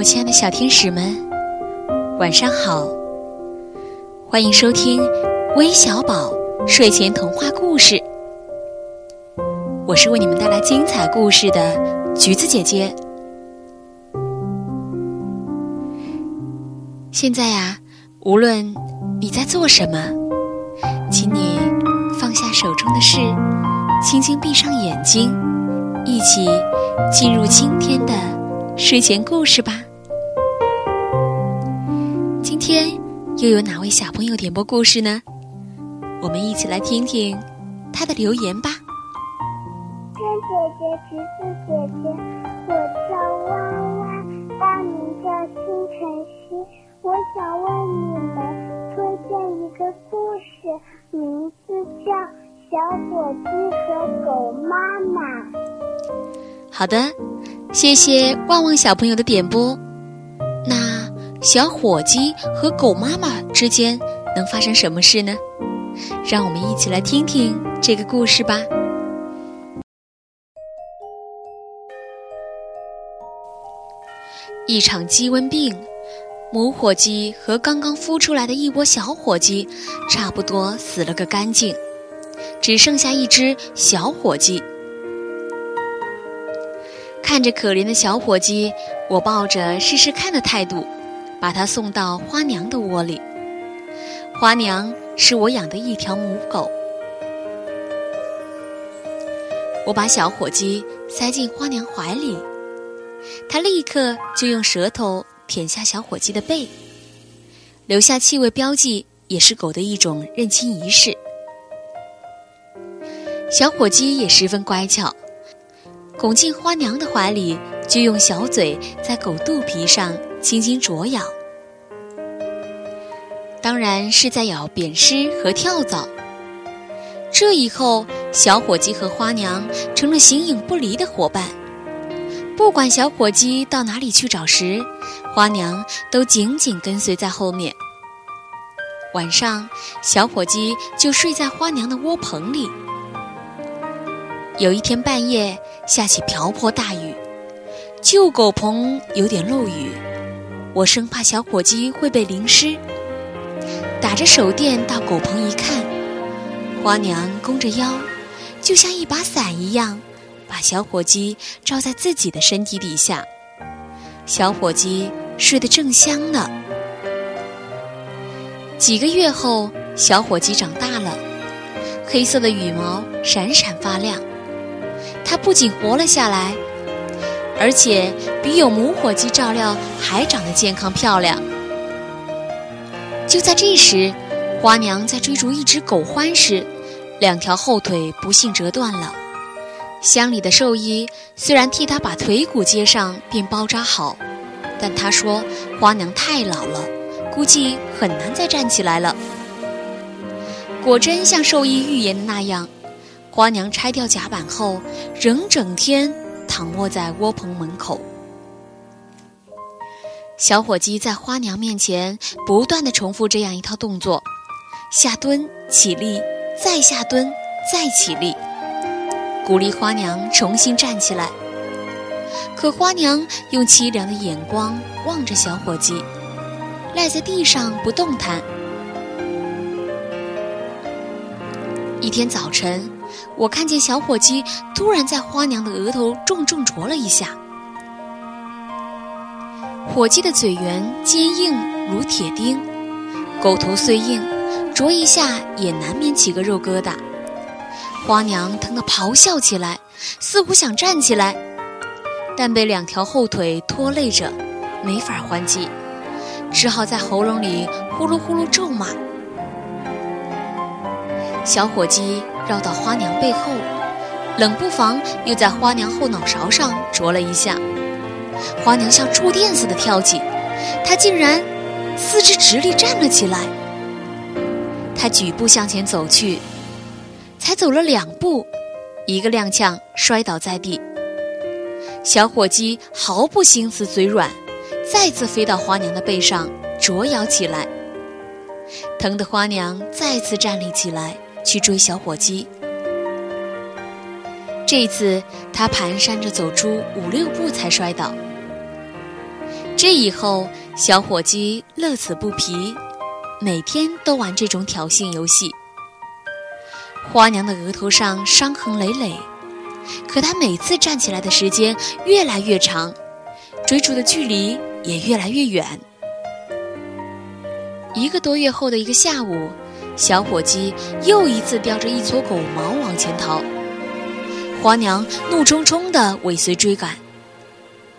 我亲爱的小天使们，晚上好！欢迎收听微小宝睡前童话故事。我是为你们带来精彩故事的橘子姐姐。现在呀，无论你在做什么，请你放下手中的事，轻轻闭上眼睛，一起进入今天的睡前故事吧。今天又有哪位小朋友点播故事呢？我们一起来听听他的留言吧。天姐姐，橘子姐姐，我叫弯弯，大名叫新晨曦。我想为你们推荐一个故事，名字叫《小火鸡和狗妈妈》。好的，谢谢旺旺小朋友的点播。小火鸡和狗妈妈之间能发生什么事呢？让我们一起来听听这个故事吧。一场鸡瘟病，母火鸡和刚刚孵出来的一窝小火鸡，差不多死了个干净，只剩下一只小火鸡。看着可怜的小火鸡，我抱着试试看的态度，把它送到花娘的窝里。花娘是我养的一条母狗。我把小火鸡塞进花娘怀里，它立刻就用舌头舔下小火鸡的背，留下气味标记，也是狗的一种认亲仪式。小火鸡也十分乖巧。拱进花娘的怀里，就用小嘴在狗肚皮上轻轻啄咬，当然是在咬扁虱和跳蚤。这以后，小伙计和花娘成了形影不离的伙伴。不管小伙计到哪里去找食，花娘都紧紧跟随在后面。晚上，小伙计就睡在花娘的窝棚里。有一天半夜下起瓢泼大雨，旧狗棚有点漏雨，我生怕小火鸡会被淋湿，打着手电到狗棚一看，花娘弓着腰，就像一把伞一样，把小火鸡罩在自己的身体底下，小火鸡睡得正香呢。几个月后，小火鸡长大了，黑色的羽毛闪闪发亮。它不仅活了下来，而且比有母火鸡照料还长得健康漂亮。就在这时，花娘在追逐一只狗獾时，两条后腿不幸折断了。乡里的兽医虽然替她把腿骨接上并包扎好，但他说花娘太老了，估计很难再站起来了。果真像兽医预言的那样。花娘拆掉甲板后，仍整天躺卧在窝棚门口。小火鸡在花娘面前不断的重复这样一套动作：下蹲、起立、再下蹲、再起立，鼓励花娘重新站起来。可花娘用凄凉的眼光望着小火鸡，赖在地上不动弹。一天早晨。我看见小火鸡突然在花娘的额头重重啄了一下。火鸡的嘴圆坚硬如铁钉，狗头虽硬，啄一下也难免起个肉疙瘩。花娘疼得咆哮起来，似乎想站起来，但被两条后腿拖累着，没法还击，只好在喉咙里呼噜呼噜咒骂。小火鸡绕到花娘背后，冷不防又在花娘后脑勺上啄了一下。花娘像触电似的跳起，她竟然四肢直立站了起来。她举步向前走去，才走了两步，一个踉跄摔倒在地。小火鸡毫不心思嘴软，再次飞到花娘的背上啄咬起来，疼得花娘再次站立起来。去追小火鸡，这次他蹒跚着走出五六步才摔倒。这以后，小伙计乐此不疲，每天都玩这种挑衅游戏。花娘的额头上伤痕累累，可她每次站起来的时间越来越长，追逐的距离也越来越远。一个多月后的一个下午，小伙计又一次叼着一撮狗毛往前逃，花娘怒冲冲地尾随追赶。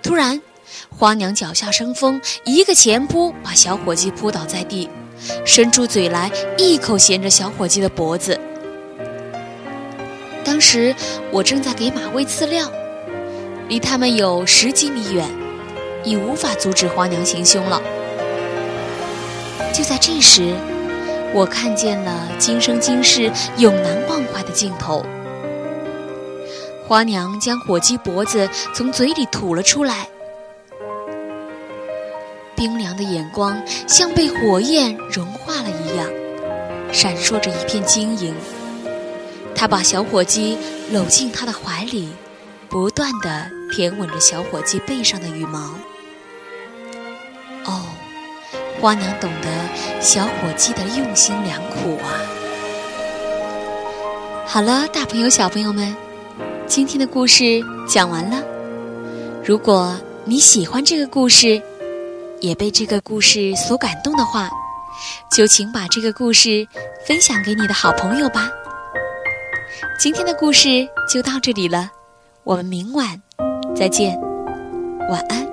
突然，花娘脚下生风，一个前扑把小伙计扑倒在地，伸出嘴来一口衔着小伙计的脖子。当时我正在给马喂饲料，离他们有十几米远，已无法阻止花娘行凶了。就在这时，我看见了今生今世永难忘怀的镜头。花娘将火鸡脖子从嘴里吐了出来，冰凉的眼光像被火焰融化了一样，闪烁着一片晶莹。她把小火鸡搂进她的怀里，不断地舔吻着小火鸡背上的羽毛。哦。花娘懂得小伙计的用心良苦啊！好了，大朋友小朋友们，今天的故事讲完了。如果你喜欢这个故事，也被这个故事所感动的话，就请把这个故事分享给你的好朋友吧。今天的故事就到这里了，我们明晚再见，晚安。